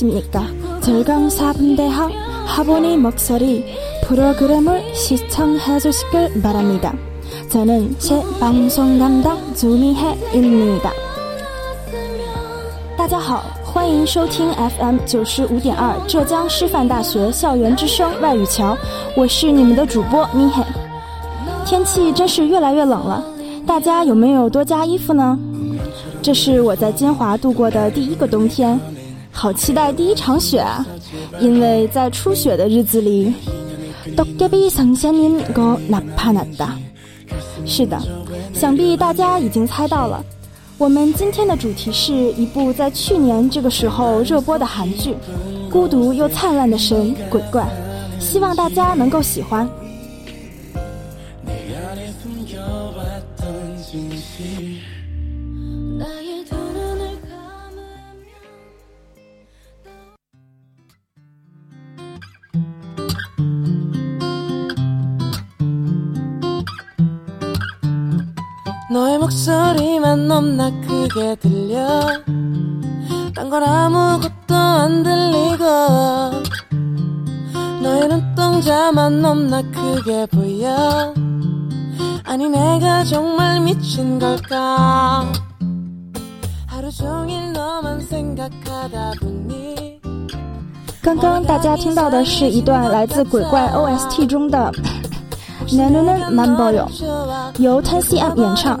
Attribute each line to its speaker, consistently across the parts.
Speaker 1: 안녕하십니까. 절강사분대학 하보니 목소리 프로그램을 시청해주시길 바랍니다. 저는 제 방송 담당 조미혜입니다. 大家好，欢迎收听 FM 九十五点二浙江师范大学校园之声外语桥，我是你们的主播咪嘿。天气真是越来越冷了，大家有没有多加衣服呢？这是我在金华度过的第一个冬天， 好期待第一场雪啊，因为在初雪的日子里，是的，想必大家已经猜到了，我们今天的主题是一部在去年这个时候热播的韩剧《孤独又灿烂的神鬼怪》，希望大家能够喜欢。
Speaker 2: 목소리만 넘나 크게 들려 딴 건 아무것도 안 들리고 너의 눈동자만 넘나 크게 보여 아니 내가 정말 미친 걸까 하루 종일 너만 생각하다 보니
Speaker 1: 刚刚大家听到的是一段来自《鬼怪》OST 中的《나누는만보요》，由 10cm 演唱。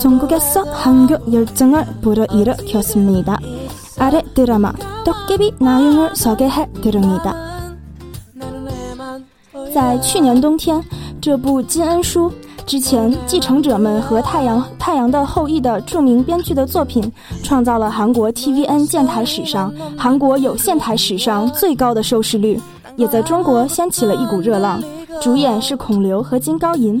Speaker 1: 전국에서 한국 열정을 불어일으켰습니다. 아래 드라마 덕개비 내용을 소개해 드립니다.
Speaker 2: 나는 애만
Speaker 1: 在去年冬天，这部金恩淑之前《继承者们》和《太阳太阳的后裔》的着名编剧的作品，创造了韩国 TVN 建台史上、韩国有线台史上最高的收视率，也在中国掀起了一股热浪。主演是孔刘和金高银。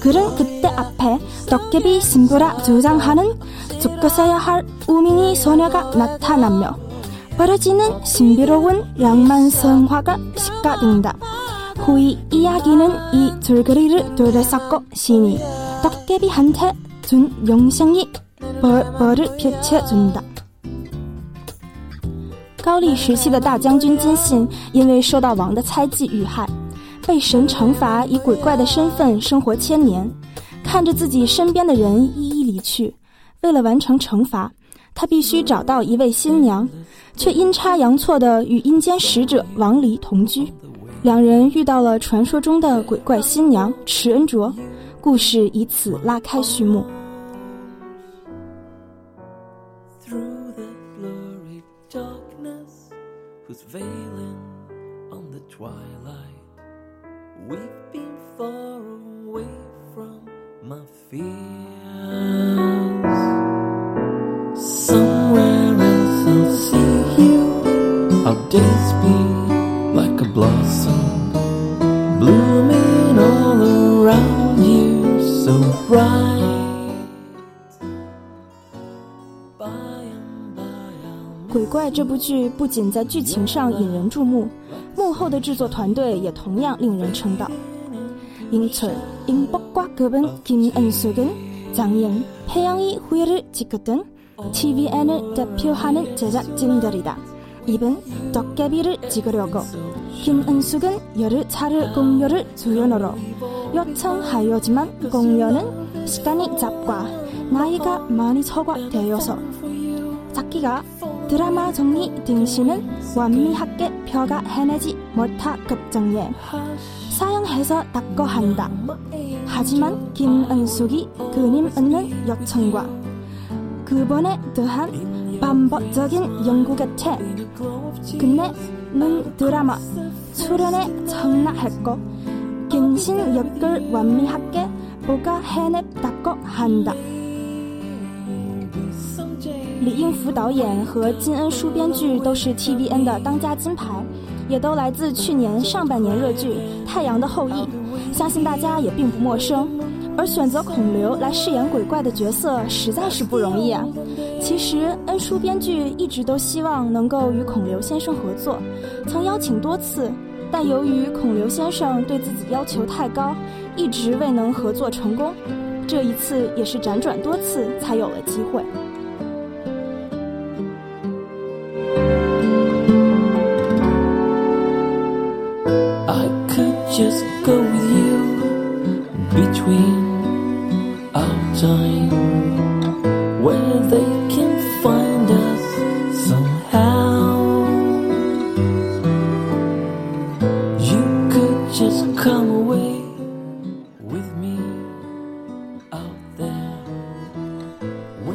Speaker 1: 그는 그때 앞에 도깨비 신부라 주장하는 죽었어야 할 우민이 소녀가 나타나며 벌어지는 신비로운 낭만 성화가 시작된다. 후이 이야기는 이 줄거리를 둘러싸고 신이 덕개비한테 준 영상이 벌, 벌을 펼쳐준다. 高丽时期的大将军金信，因为受到王的猜忌遇害， 被神惩罚以鬼怪的身份生活千年。看着自己身边的人一一离去，为了完成惩罚，他必须找到一位新娘，却阴差阳错的与阴间使者王离同居。两人遇到了传说中的鬼怪新娘池恩卓，故事以此拉开序幕。
Speaker 3: through the blurry darkness who's veiling on the twilight we've been far away from my fears somewhere else i'll see you our days be like a blossom blooming all around you so bright by and by I'll
Speaker 1: 《鬼怪》这部剧不仅在剧情上引人注目，幕 后的制作团队也同样令人称道。인철인복과급은김은숙은장인태양의후예를지켰던 TVN을 대표하는 제작진들이다. 입은 덕개비를 찍으려고 김은숙은 열흘 차를 공연을 주연으로 요청하였지만 공연은 시간이 잡과 나이가 많이 초과되어서 작기가 드라마 정리 등신은 완미하게 펴가 해내지 못하 급정에 앞에서 닦고 한다. 하지만 김은숙이 그림 얻는 요청과 그번에 더한 반복적인 연구 곁에 끝내는 드라마 출연에 청락했고 근신 역을 완미하게 보가 해냈다고 한다. 李应福导演和金恩淑编剧都是 TVN 的当家金牌，也都来自去年上半年热剧《太阳的后裔》，相信大家也并不陌生。而选择孔刘来饰演鬼怪的角色实在是不容易啊！其实恩淑编剧一直都希望能够与孔刘先生合作，曾邀请多次，但由于孔刘先生对自己要求太高，一直未能合作成功。这一次也是辗转多次才有了机会。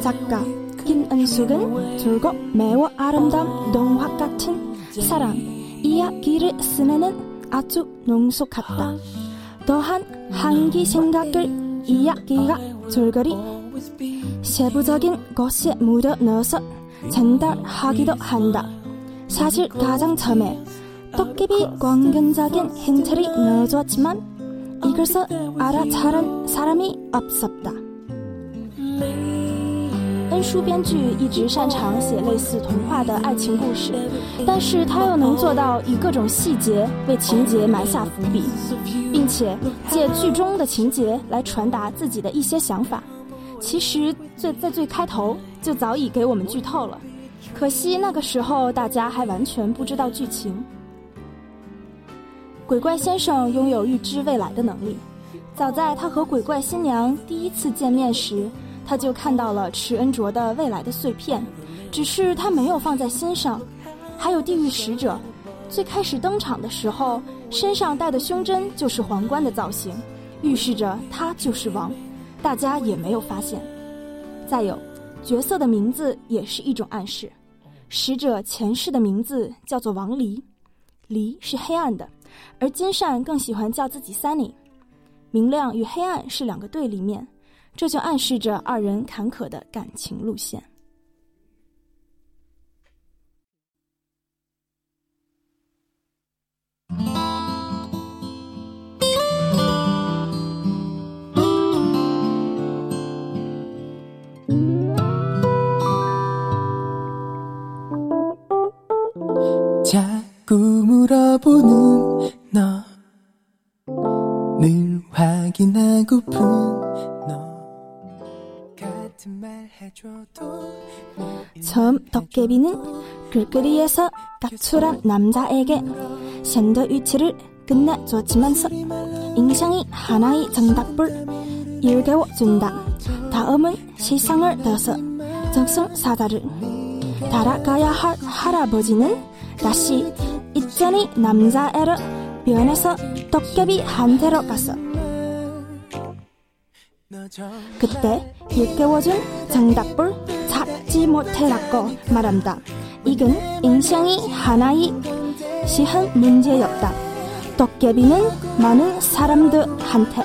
Speaker 1: 작가 김은숙은 줄곧 매우 아름다운 동화 같은 사랑 이야기를 쓰내는 아주 능숙하다. 또한 한기 생각을 이야기가 줄거리 세부적인 것에 묻어 넣어서 전달하기도 한다. 사실 가장 처음에 도깨비 광근적인 힌트를 넣어줬지만 이것을 알아차린 사람이 없었다. 书编剧一直擅长写类似童话的爱情故事，但是他又能做到以各种细节为情节埋下伏笔，并且借剧中的情节来传达自己的一些想法。其实最在最开头就早已给我们剧透了，可惜那个时候大家还完全不知道剧情。鬼怪先生拥有预知未来的能力，早在他和鬼怪新娘第一次见面时。他就看到了池恩卓的未来的碎片，只是他没有放在心上。还有地狱使者，最开始登场的时候，身上戴的胸针就是皇冠的造型，预示着他就是王，大家也没有发现。再有，角色的名字也是一种暗示。使者前世的名字叫做王离，离是黑暗的，而金善更喜欢叫自己 Sunny。明亮与黑暗是两个对立面。这就暗示着二人坎坷的感情路线。 글거리에서 가출한 남자에게 샌드위치를 끝내줬지만서 인상이 하나의 정답을 일깨워준다. 다음은 시상을 넣어서 적성사다를 달아가야 할 할아버지는 다시 있잖이 남자애를 변해서 덕개비한테로 갔어. 그때 일깨워준 정답을 찾지 못해라고 말한다. 이건 인생이 하나의 시한 문제였다. 도깨비는 많은 사람들한테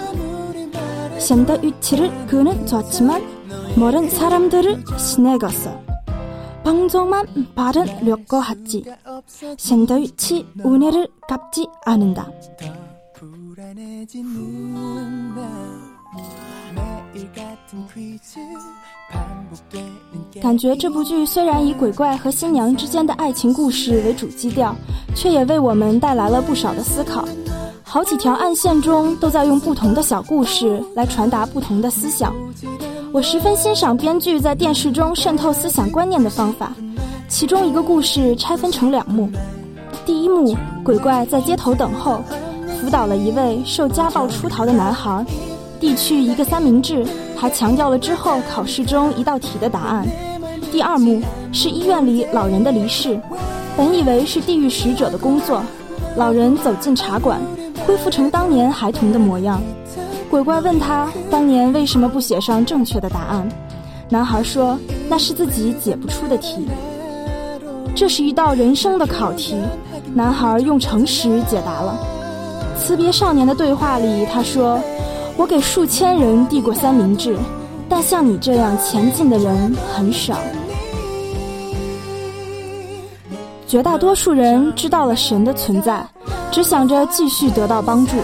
Speaker 1: 샌드위치를 그는 줬지만 모른 사람들을 시내갔어. 방송만 받으려고 하지. 샌드위치 은혜를 갚지 않는다. 感觉这部剧虽然以鬼怪和新娘之间的爱情故事为主基调，却也为我们带来了不少的思考。好几条暗线中都在用不同的小故事来传达不同的思想。我十分欣赏编剧在电视中渗透思想观念的方法。其中一个故事拆分成两幕，第一幕鬼怪在街头等候，辅导了一位受家暴出逃的男孩，递去一个三明治，还强调了之后考试中一道题的答案。第二幕是医院里老人的离世，本以为是地狱使者的工作，老人走进茶馆，恢复成当年孩童的模样。鬼怪问他当年为什么不写上正确的答案，男孩说那是自己解不出的题。这是一道人生的考题，男孩用诚实解答了。辞别少年的对话里，他说：“我给数千人递过三明治，但像你这样前进的人很少。”绝大多数人知道了神的存在，只想着继续得到帮助，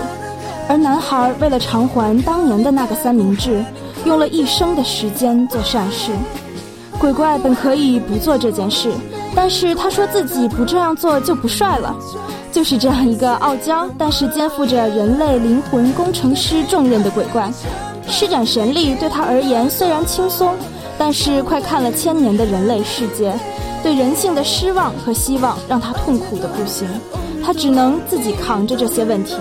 Speaker 1: 而男孩为了偿还当年的那个三明治，用了一生的时间做善事。鬼怪本可以不做这件事，但是他说自己不这样做就不帅了。就是这样一个傲娇，但是肩负着人类灵魂工程师重任的鬼怪，施展神力对他而言虽然轻松，但是快看了千年的人类世界。对人性的失望和希望让他痛苦的不行，他只能自己扛着这些问题。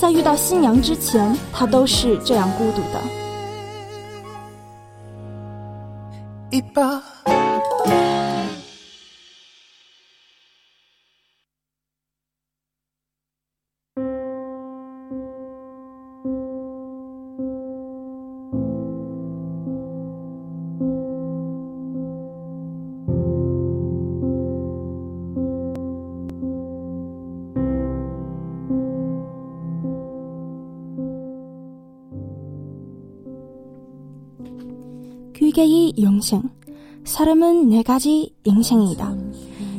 Speaker 1: 在遇到新娘之前，他都是这样孤独的。
Speaker 4: 一
Speaker 1: 把 개의 영생. 사람은 네 가지 영생이다.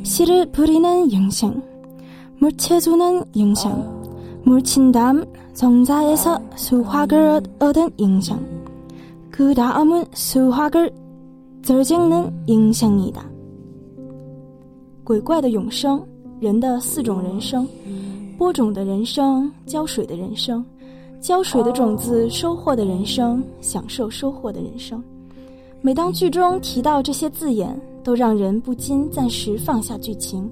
Speaker 1: 씨를 부리는 영생, 물채주는 영생, 물친 다음 정자에서 수확을 얻은 영생, 그 다음은 수확을 덜찍는 영생이다. 鬼怪的永生，人的四种人生：播种的人生，浇水的人生，浇水的种子收获的人生，享受收获的人生。 每当剧中提到这些字眼，都让人不禁暂时放下剧情，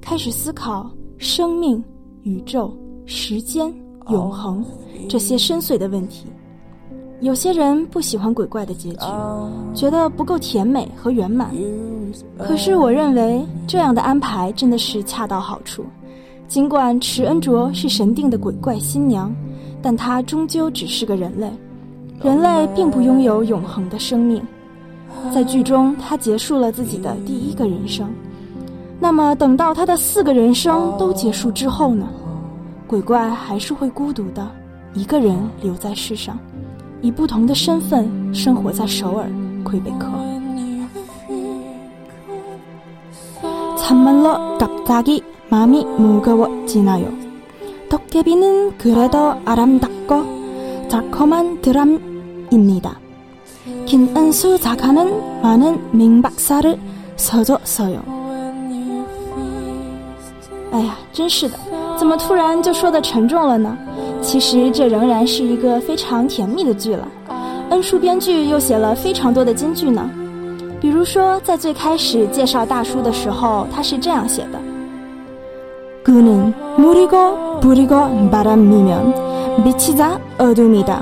Speaker 1: 开始思考生命、宇宙、时间、永恒这些深邃的问题。有些人不喜欢鬼怪的结局，觉得不够甜美和圆满。可是我认为这样的安排真的是恰到好处。尽管池恩卓是神定的鬼怪新娘，但她终究只是个人类。人类并不拥有永恒的生命。在剧中，他结束了自己的第一个人生。那么，等到他的四个人生都结束之后呢？鬼怪还是会孤独的，一个人留在世上，以不同的身份生活在首尔魁北克。 참말로 갑자기 마음이 무거워지나요. 도깨비는 그래도 아름답고 달콤한 드람입니다. 김은수 작가는 많은 명박사를 써줬어요. 哎呀，真是的，怎么突然就说的沉重了呢？其实这仍然是一个非常甜蜜的剧了。恩叔编剧又写了非常多的金句呢。比如说，在最开始介绍大叔的时候，他是这样写的：“그는물이고불이고바람이면미치자어둠이다。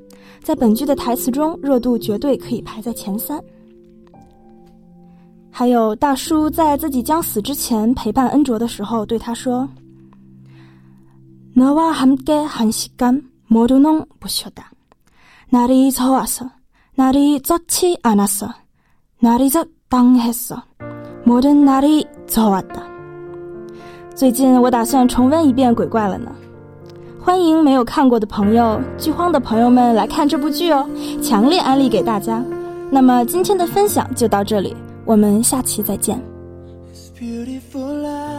Speaker 1: 在本剧的台词中热度绝对可以排在前三。还有大叔在自己将死之前陪伴恩卓的时候，对他说：“너와함께한시간모두는부셔다날이저와서날이좋지않았어날이저당했어모든날이저왔다。”最近我打算重温一遍《鬼怪》了呢， 欢迎没有看过的朋友、剧荒的朋友们来看这部剧哦，强烈安利给大家。那么今天的分享就到这里，我们下期再见。
Speaker 2: beautiful love